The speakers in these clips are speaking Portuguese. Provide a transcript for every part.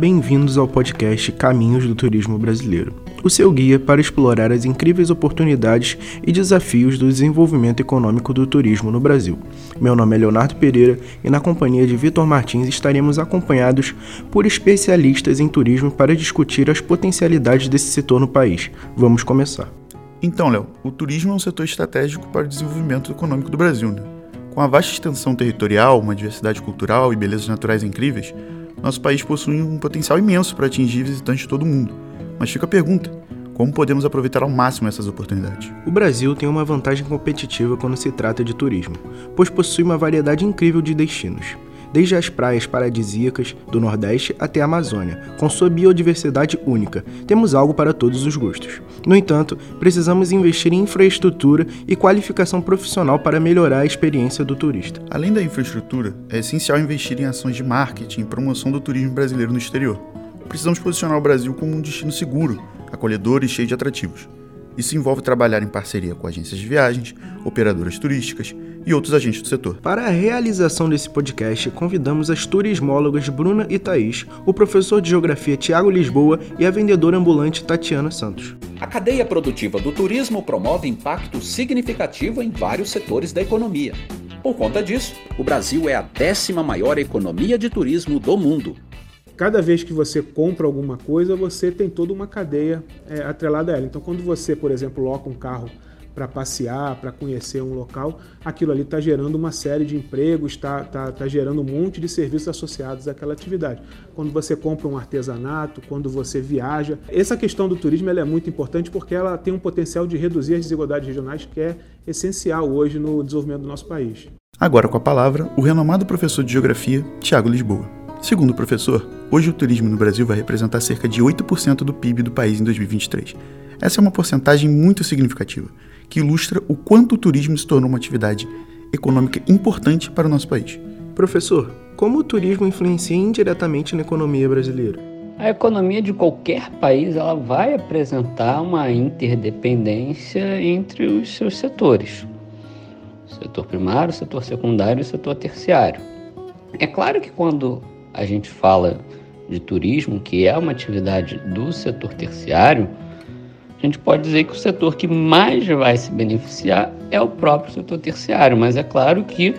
Bem-vindos ao podcast Caminhos do Turismo Brasileiro, o seu guia para explorar as incríveis oportunidades e desafios do desenvolvimento econômico do turismo no Brasil. Meu nome é Leonardo Pereira e, na companhia de Vitor Martins, estaremos acompanhados por especialistas em turismo para discutir as potencialidades desse setor no país. Vamos começar. Então, Léo, o turismo é um setor estratégico para o desenvolvimento econômico do Brasil. Né? Com a vasta extensão territorial, uma diversidade cultural e belezas naturais incríveis, nosso país possui um potencial imenso para atingir visitantes de todo o mundo. Mas fica a pergunta: como podemos aproveitar ao máximo essas oportunidades? O Brasil tem uma vantagem competitiva quando se trata de turismo, pois possui uma variedade incrível de destinos desde as praias paradisíacas do Nordeste até a Amazônia, com sua biodiversidade única. Temos algo para todos os gostos. No entanto, precisamos investir em infraestrutura e qualificação profissional para melhorar a experiência do turista. Além da infraestrutura, é essencial investir em ações de marketing e promoção do turismo brasileiro no exterior. Precisamos posicionar o Brasil como um destino seguro, acolhedor e cheio de atrativos. Isso envolve trabalhar em parceria com agências de viagens, operadoras turísticas e outros agentes do setor. Para a realização desse podcast, convidamos as turismólogas Bruna e Thaís, o professor de geografia Tiago Lisboa e a vendedora ambulante Tatiana Santos. A cadeia produtiva do turismo promove impacto significativo em vários setores da economia. Por conta disso, o Brasil é a décima maior economia de turismo do mundo cada vez que você compra alguma coisa, você tem toda uma cadeia é, atrelada a ela. Então, quando você, por exemplo, loca um carro para passear, para conhecer um local, aquilo ali está gerando uma série de empregos, está tá, tá gerando um monte de serviços associados àquela atividade. Quando você compra um artesanato, quando você viaja. Essa questão do turismo é muito importante porque ela tem um potencial de reduzir as desigualdades regionais que é essencial hoje no desenvolvimento do nosso país. Agora com a palavra, o renomado professor de Geografia, Tiago Lisboa. Segundo o professor, hoje o turismo no Brasil vai representar cerca de 8% do PIB do país em 2023. Essa é uma porcentagem muito significativa, que ilustra o quanto o turismo se tornou uma atividade econômica importante para o nosso país. Professor, como o turismo influencia indiretamente na economia brasileira? A economia de qualquer país ela vai apresentar uma interdependência entre os seus setores. O setor primário, o setor secundário e o setor terciário. É claro que quando a gente fala de turismo, que é uma atividade do setor terciário, a gente pode dizer que o setor que mais vai se beneficiar é o próprio setor terciário, mas é claro que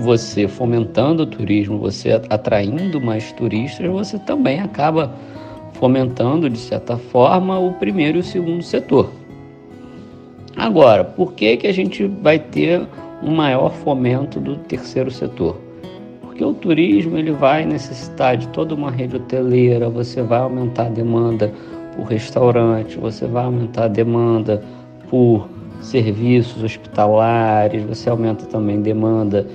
você fomentando o turismo, você atraindo mais turistas, você também acaba fomentando, de certa forma, o primeiro e o segundo setor. Agora, por que, que a gente vai ter um maior fomento do terceiro setor? Porque o turismo ele vai necessitar de toda uma rede hoteleira, você vai aumentar a demanda por restaurante, você vai aumentar a demanda por serviços hospitalares, você aumenta também demanda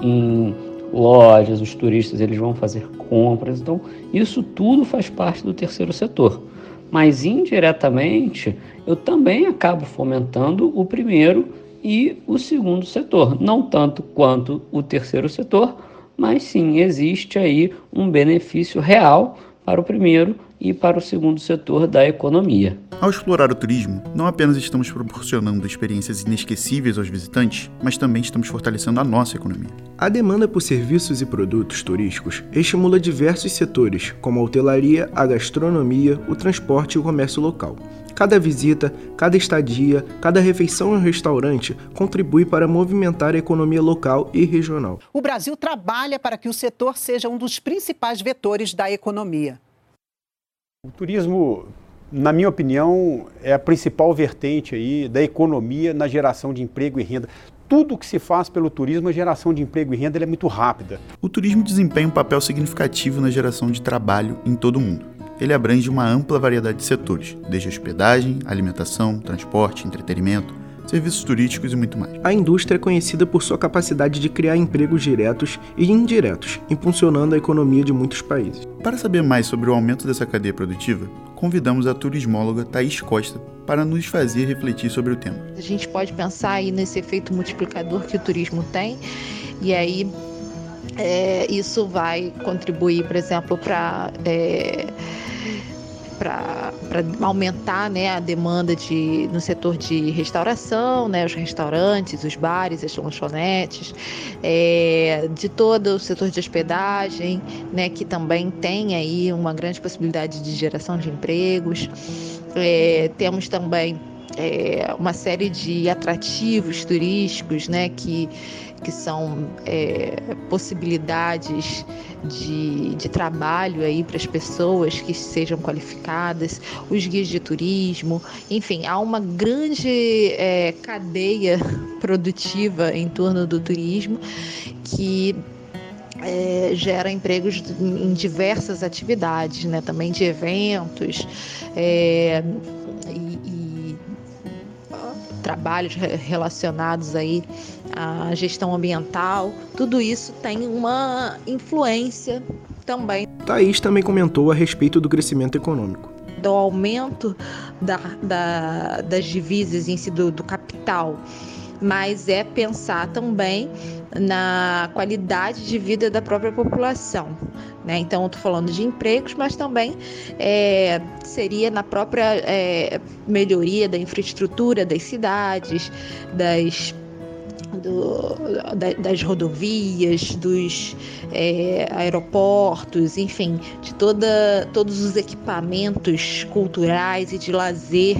em lojas, os turistas eles vão fazer compras. Então, isso tudo faz parte do terceiro setor. Mas indiretamente, eu também acabo fomentando o primeiro e o segundo setor, não tanto quanto o terceiro setor, mas sim existe aí um benefício real para o primeiro e para o segundo setor da economia. Ao explorar o turismo, não apenas estamos proporcionando experiências inesquecíveis aos visitantes, mas também estamos fortalecendo a nossa economia. A demanda por serviços e produtos turísticos estimula diversos setores, como a hotelaria, a gastronomia, o transporte e o comércio local. Cada visita, cada estadia, cada refeição em um restaurante contribui para movimentar a economia local e regional. O Brasil trabalha para que o setor seja um dos principais vetores da economia. O turismo, na minha opinião, é a principal vertente aí da economia na geração de emprego e renda tudo que se faz pelo turismo, a geração de emprego e renda é muito rápida. O turismo desempenha um papel significativo na geração de trabalho em todo o mundo ele abrange uma ampla variedade de setores, desde hospedagem, alimentação, transporte, entretenimento, serviços turísticos e muito mais. A indústria é conhecida por sua capacidade de criar empregos diretos e indiretos, impulsionando a economia de muitos países. Para saber mais sobre o aumento dessa cadeia produtiva, convidamos a turismóloga Thaís Costa para nos fazer refletir sobre o tema. A gente pode pensar aí nesse efeito multiplicador que o turismo tem, e aí é, isso vai contribuir, por exemplo, para. É, para aumentar né, a demanda de, no setor de restauração, né, os restaurantes, os bares, as lanchonetes, é, de todo o setor de hospedagem, né, que também tem aí uma grande possibilidade de geração de empregos. É, temos também é, uma série de atrativos turísticos, né, que, que são é, possibilidades de, de trabalho aí para as pessoas que sejam qualificadas, os guias de turismo, enfim, há uma grande é, cadeia produtiva em torno do turismo que é, gera empregos em diversas atividades, né? também de eventos é, trabalhos relacionados aí à gestão ambiental. Tudo isso tem uma influência também. Thaís também comentou a respeito do crescimento econômico. Do aumento da, da, das divisas em si do, do capital mas é pensar também na qualidade de vida da própria população. Né? Então, estou falando de empregos, mas também é, seria na própria é, melhoria da infraestrutura das cidades, das do, das rodovias, dos é, aeroportos, enfim, de toda, todos os equipamentos culturais e de lazer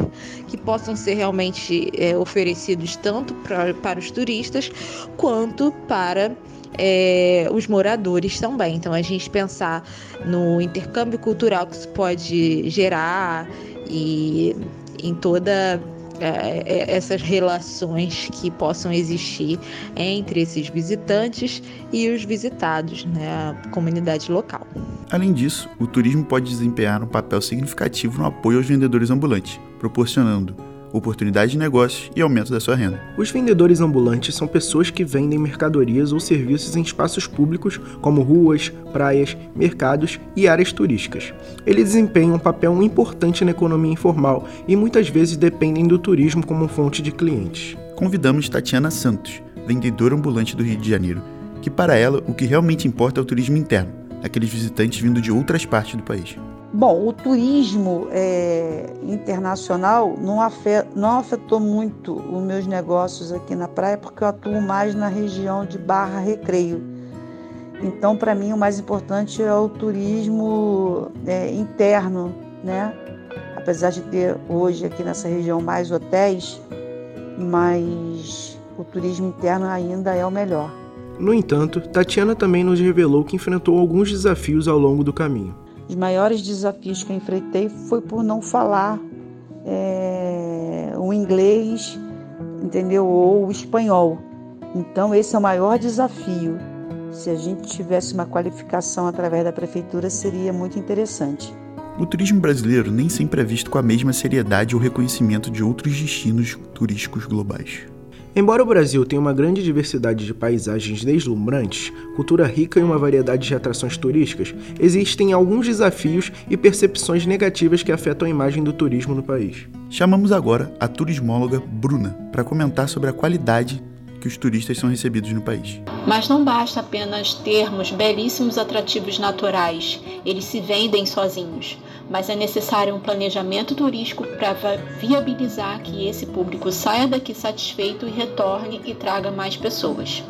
que possam ser realmente é, oferecidos tanto pra, para os turistas quanto para é, os moradores também. Então, a gente pensar no intercâmbio cultural que isso pode gerar e em toda essas relações que possam existir entre esses visitantes e os visitados, né, a comunidade local. Além disso, o turismo pode desempenhar um papel significativo no apoio aos vendedores ambulantes, proporcionando oportunidade de negócios e aumento da sua renda. Os vendedores ambulantes são pessoas que vendem mercadorias ou serviços em espaços públicos, como ruas, praias, mercados e áreas turísticas. Eles desempenham um papel importante na economia informal e muitas vezes dependem do turismo como fonte de clientes. Convidamos Tatiana Santos, vendedora ambulante do Rio de Janeiro, que para ela o que realmente importa é o turismo interno, aqueles visitantes vindo de outras partes do país. Bom, o turismo é, internacional não, afet, não afetou muito os meus negócios aqui na praia, porque eu atuo mais na região de Barra Recreio. Então, para mim, o mais importante é o turismo é, interno, né? Apesar de ter hoje aqui nessa região mais hotéis, mas o turismo interno ainda é o melhor. No entanto, Tatiana também nos revelou que enfrentou alguns desafios ao longo do caminho. Os maiores desafios que eu enfrentei foi por não falar é, o inglês, entendeu? Ou o espanhol. Então, esse é o maior desafio. Se a gente tivesse uma qualificação através da prefeitura, seria muito interessante. O turismo brasileiro nem sempre é visto com a mesma seriedade ou reconhecimento de outros destinos turísticos globais. Embora o Brasil tenha uma grande diversidade de paisagens deslumbrantes, cultura rica e uma variedade de atrações turísticas, existem alguns desafios e percepções negativas que afetam a imagem do turismo no país. Chamamos agora a turismóloga Bruna para comentar sobre a qualidade que os turistas são recebidos no país. Mas não basta apenas termos belíssimos atrativos naturais, eles se vendem sozinhos, mas é necessário um planejamento turístico para viabilizar que esse público saia daqui satisfeito e retorne e traga mais pessoas.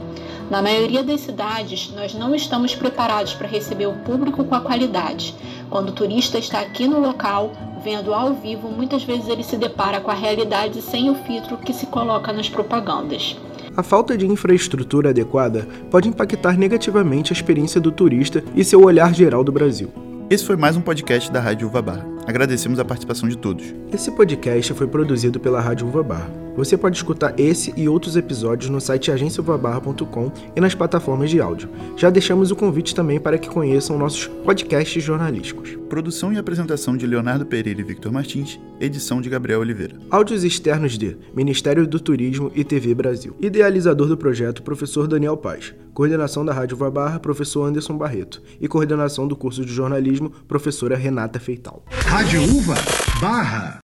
Na maioria das cidades, nós não estamos preparados para receber o público com a qualidade. Quando o turista está aqui no local, vendo ao vivo, muitas vezes ele se depara com a realidade sem o filtro que se coloca nas propagandas. A falta de infraestrutura adequada pode impactar negativamente a experiência do turista e seu olhar geral do Brasil. Esse foi mais um podcast da Rádio Uva Barra. Agradecemos a participação de todos. Esse podcast foi produzido pela Rádio Uva Barra. Você pode escutar esse e outros episódios no site agenciauvabarra.com e nas plataformas de áudio. Já deixamos o convite também para que conheçam nossos podcasts jornalísticos. Produção e apresentação de Leonardo Pereira e Victor Martins, edição de Gabriel Oliveira. Áudios externos de Ministério do Turismo e TV Brasil. Idealizador do projeto, professor Daniel Paz. Coordenação da Rádio Uva Barra, professor Anderson Barreto. E coordenação do curso de jornalismo, professora Renata Feital. Rádio Uva Barra.